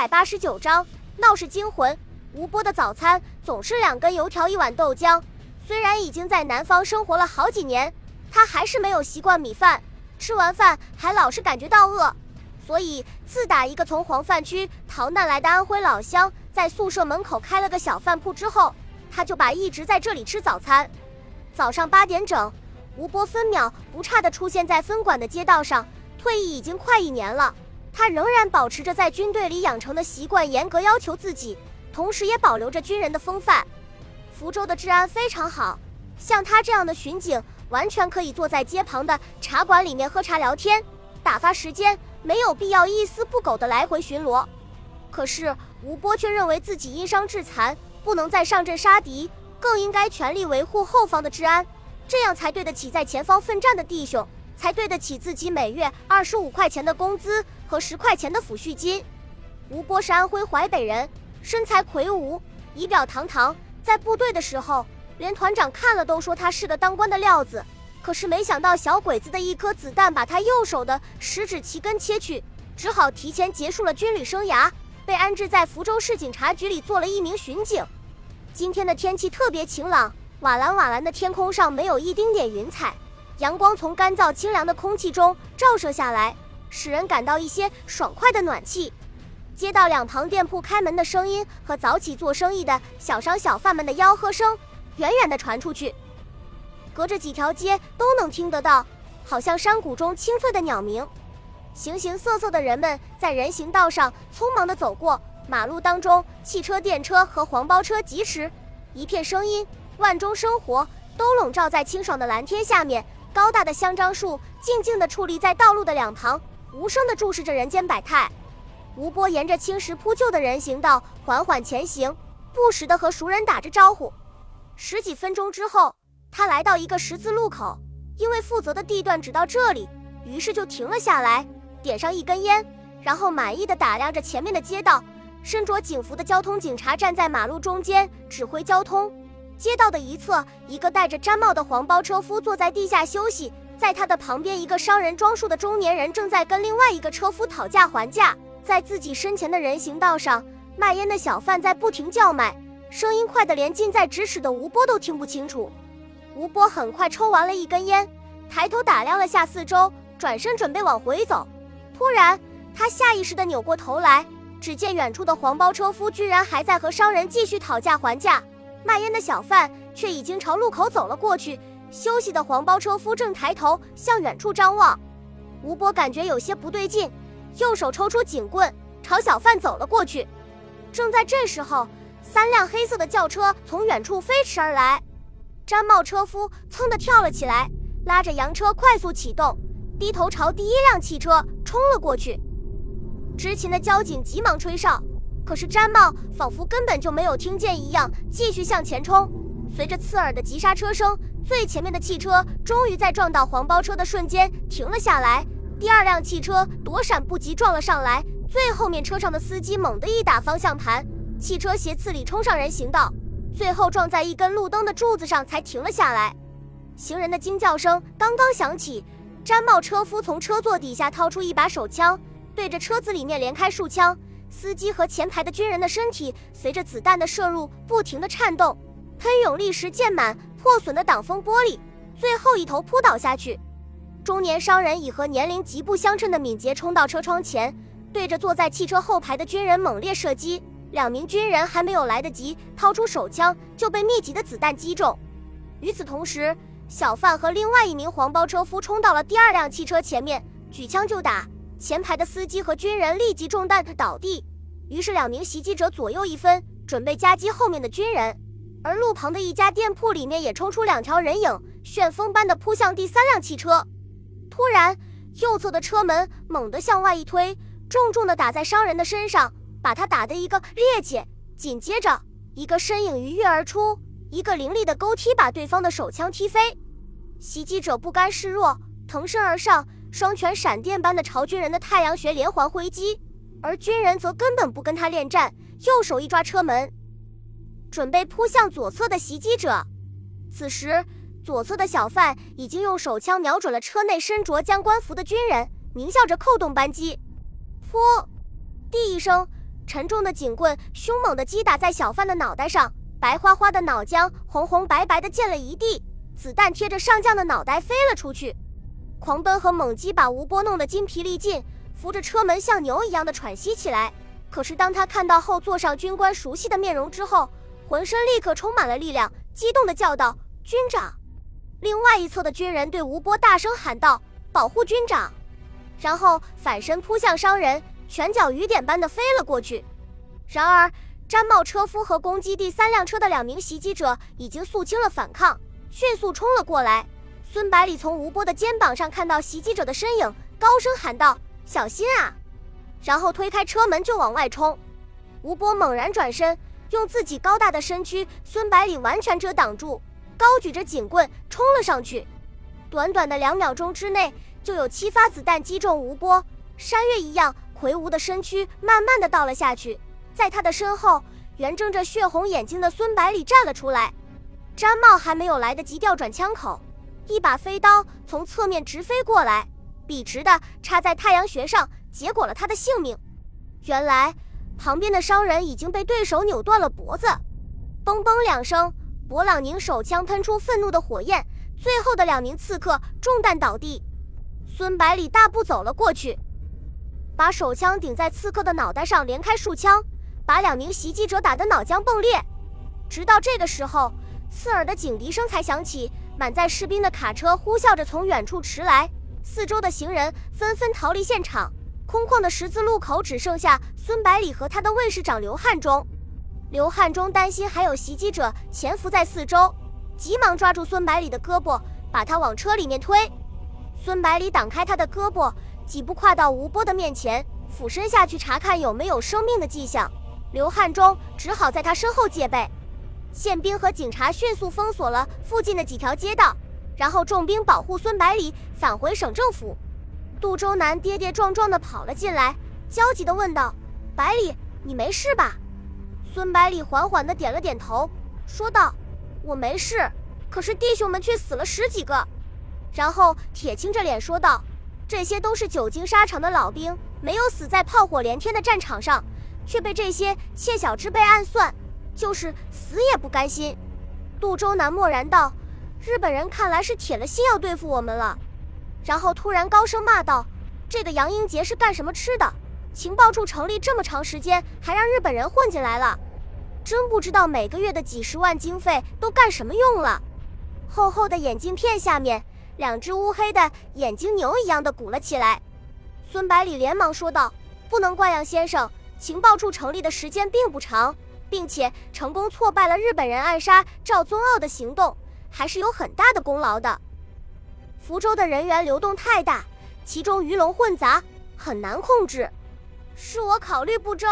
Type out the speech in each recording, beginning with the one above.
百八十九章闹市惊魂。吴波的早餐总是两根油条一碗豆浆。虽然已经在南方生活了好几年，他还是没有习惯米饭，吃完饭还老是感觉到饿。所以自打一个从黄泛区逃难来的安徽老乡在宿舍门口开了个小饭铺之后，他就把一直在这里吃早餐。早上八点整，吴波分秒不差地出现在分管的街道上。退役已经快一年了。他仍然保持着在军队里养成的习惯，严格要求自己，同时也保留着军人的风范。福州的治安非常好，像他这样的巡警，完全可以坐在街旁的茶馆里面喝茶聊天，打发时间，没有必要一丝不苟的来回巡逻。可是吴波却认为自己因伤致残，不能再上阵杀敌，更应该全力维护后方的治安，这样才对得起在前方奋战的弟兄。才对得起自己每月二十五块钱的工资和十块钱的抚恤金。吴波是安徽淮北人，身材魁梧，仪表堂堂，在部队的时候，连团长看了都说他是个当官的料子。可是没想到小鬼子的一颗子弹把他右手的食指齐根切去，只好提前结束了军旅生涯，被安置在福州市警察局里做了一名巡警。今天的天气特别晴朗，瓦蓝瓦蓝的天空上没有一丁点云彩。阳光从干燥清凉的空气中照射下来，使人感到一些爽快的暖气。街道两旁店铺开门的声音和早起做生意的小商小贩们的吆喝声远远地传出去，隔着几条街都能听得到，好像山谷中清脆的鸟鸣。形形色色的人们在人行道上匆忙地走过，马路当中汽车、电车和黄包车疾驰，一片声音，万众生活都笼罩在清爽的蓝天下面。高大的香樟树静静地矗立在道路的两旁，无声地注视着人间百态。吴波沿着青石铺就的人行道缓缓前行，不时地和熟人打着招呼。十几分钟之后，他来到一个十字路口，因为负责的地段只到这里，于是就停了下来，点上一根烟，然后满意地打量着前面的街道。身着警服的交通警察站在马路中间指挥交通。街道的一侧，一个戴着毡帽的黄包车夫坐在地下休息，在他的旁边，一个商人装束的中年人正在跟另外一个车夫讨价还价。在自己身前的人行道上，卖烟的小贩在不停叫卖，声音快得连近在咫尺的吴波都听不清楚。吴波很快抽完了一根烟，抬头打量了下四周，转身准备往回走。突然，他下意识地扭过头来，只见远处的黄包车夫居然还在和商人继续讨价还价。卖烟的小贩却已经朝路口走了过去，休息的黄包车夫正抬头向远处张望。吴波感觉有些不对劲，右手抽出警棍朝小贩走了过去。正在这时候，三辆黑色的轿车从远处飞驰而来，毡帽车夫噌地跳了起来，拉着洋车快速启动，低头朝第一辆汽车冲了过去。执勤的交警急忙吹哨。可是毡帽仿佛根本就没有听见一样，继续向前冲。随着刺耳的急刹车声，最前面的汽车终于在撞到黄包车的瞬间停了下来。第二辆汽车躲闪不及，撞了上来。最后面车上的司机猛地一打方向盘，汽车斜刺里冲上人行道，最后撞在一根路灯的柱子上才停了下来。行人的惊叫声刚刚响起，毡帽车夫从车座底下掏出一把手枪，对着车子里面连开数枪。司机和前排的军人的身体随着子弹的射入不停地颤动，喷涌立时溅满破损的挡风玻璃，最后一头扑倒下去。中年商人以和年龄极不相称的敏捷冲到车窗前，对着坐在汽车后排的军人猛烈射击。两名军人还没有来得及掏出手枪，就被密集的子弹击中。与此同时，小贩和另外一名黄包车夫冲到了第二辆汽车前面，举枪就打。前排的司机和军人立即中弹倒地，于是两名袭击者左右一分，准备夹击后面的军人。而路旁的一家店铺里面也冲出两条人影，旋风般的扑向第三辆汽车。突然，右侧的车门猛地向外一推，重重地打在商人的身上，把他打得一个趔趄。紧接着，一个身影鱼跃而出，一个凌厉的勾踢把对方的手枪踢飞。袭击者不甘示弱，腾身而上。双拳闪电般的朝军人的太阳穴连环挥击，而军人则根本不跟他恋战，右手一抓车门，准备扑向左侧的袭击者。此时，左侧的小贩已经用手枪瞄准了车内身着将官服的军人，狞笑着扣动扳机。噗！第一声，沉重的警棍凶猛地击打在小贩的脑袋上，白花花的脑浆红红白白的溅了一地，子弹贴着上将的脑袋飞了出去。狂奔和猛击把吴波弄得筋疲力尽，扶着车门像牛一样的喘息起来。可是当他看到后座上军官熟悉的面容之后，浑身立刻充满了力量，激动地叫道：“军长！”另外一侧的军人对吴波大声喊道：“保护军长！”然后反身扑向商人。拳脚雨点般的飞了过去，然而毡帽车夫和攻击第三辆车的两名袭击者已经肃清了反抗，迅速冲了过来。孙百里从吴波的肩膀上看到袭击者的身影，高声喊道：“小心啊！”然后推开车门就往外冲。吴波猛然转身，用自己高大的身躯，孙百里完全遮挡住，高举着警棍冲了上去。短短的两秒钟之内，就有七发子弹击中吴波，山岳一样。魁梧的身躯慢慢的倒了下去，在他的身后，圆睁着血红眼睛的孙百里站了出来。毡帽还没有来得及调转枪口，一把飞刀从侧面直飞过来，笔直的插在太阳穴上，结果了他的性命。原来旁边的商人已经被对手扭断了脖子。嘣嘣两声，勃朗宁手枪喷出愤怒的火焰，最后的两名刺客中弹倒地。孙百里大步走了过去。把手枪顶在刺客的脑袋上，连开数枪，把两名袭击者打得脑浆迸裂。直到这个时候，刺耳的警笛声才响起，满载士兵的卡车呼啸着从远处驰来，四周的行人纷纷逃离现场。空旷的十字路口只剩下孙百里和他的卫士长刘汉中。刘汉中担心还有袭击者潜伏在四周，急忙抓住孙百里的胳膊，把他往车里面推。孙百里挡开他的胳膊。几步跨到吴波的面前，俯身下去查看有没有生命的迹象。刘汉中只好在他身后戒备。宪兵和警察迅速封锁了附近的几条街道，然后重兵保护孙百里返回省政府。杜周南跌跌撞撞地跑了进来，焦急地问道：“百里，你没事吧？”孙百里缓缓地点了点头，说道：“我没事，可是弟兄们却死了十几个。”然后铁青着脸说道。这些都是久经沙场的老兵，没有死在炮火连天的战场上，却被这些窃小之辈暗算，就是死也不甘心。杜周南默然道：“日本人看来是铁了心要对付我们了。”然后突然高声骂道：“这个杨英杰是干什么吃的？情报处成立这么长时间，还让日本人混进来了，真不知道每个月的几十万经费都干什么用了。”厚厚的眼镜片下面。两只乌黑的眼睛牛一样的鼓了起来，孙百里连忙说道：“不能怪杨先生，情报处成立的时间并不长，并且成功挫败了日本人暗杀赵宗傲的行动，还是有很大的功劳的。福州的人员流动太大，其中鱼龙混杂，很难控制。是我考虑不周。”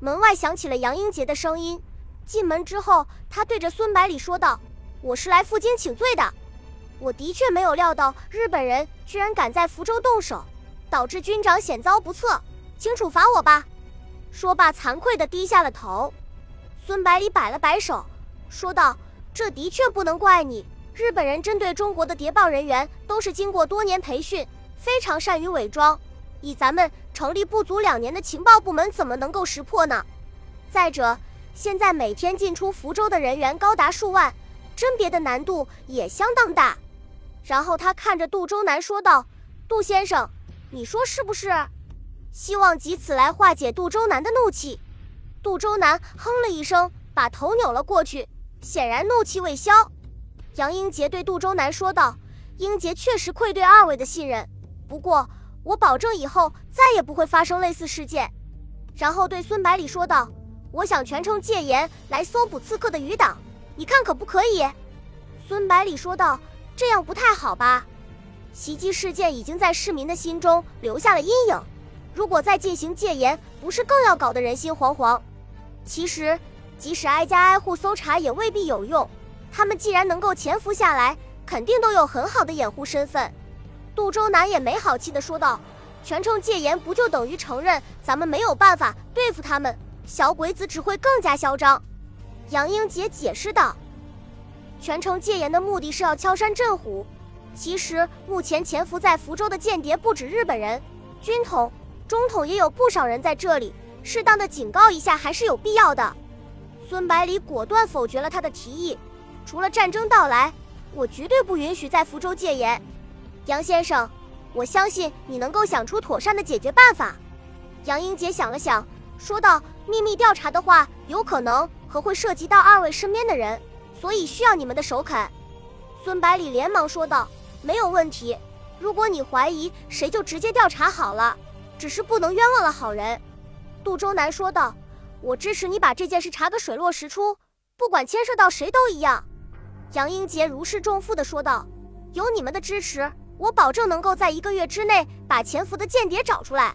门外响起了杨英杰的声音。进门之后，他对着孙百里说道：“我是来负荆请罪的。”我的确没有料到日本人居然敢在福州动手，导致军长险遭不测，请处罚我吧。说罢，惭愧地低下了头。孙百里摆了摆手，说道：“这的确不能怪你。日本人针对中国的谍报人员都是经过多年培训，非常善于伪装。以咱们成立不足两年的情报部门，怎么能够识破呢？再者，现在每天进出福州的人员高达数万，甄别的难度也相当大。”然后他看着杜周南说道：“杜先生，你说是不是？希望以此来化解杜周南的怒气。”杜周南哼了一声，把头扭了过去，显然怒气未消。杨英杰对杜周南说道：“英杰确实愧对二位的信任，不过我保证以后再也不会发生类似事件。”然后对孙百里说道：“我想全城戒严来搜捕刺客的余党，你看可不可以？”孙百里说道。这样不太好吧？袭击事件已经在市民的心中留下了阴影，如果再进行戒严，不是更要搞得人心惶惶？其实，即使挨家挨户搜查也未必有用。他们既然能够潜伏下来，肯定都有很好的掩护身份。杜周南也没好气地说道：“全城戒严不就等于承认咱们没有办法对付他们？小鬼子只会更加嚣张。”杨英杰解释道。全城戒严的目的是要敲山震虎。其实目前潜伏在福州的间谍不止日本人，军统、中统也有不少人在这里。适当的警告一下还是有必要的。孙百里果断否决了他的提议。除了战争到来，我绝对不允许在福州戒严。杨先生，我相信你能够想出妥善的解决办法。杨英杰想了想，说道：“秘密调查的话，有可能和会涉及到二位身边的人，所以需要你们的首肯。”孙百里连忙说道：“没有问题。如果你怀疑谁，就直接调查好了。只是不能冤枉了好人。”杜周南说道：“我支持你把这件事查个水落石出，不管牵涉到谁都一样。”杨英杰如释重负地说道：“有你们的支持，我保证能够在一个月之内把潜伏的间谍找出来。”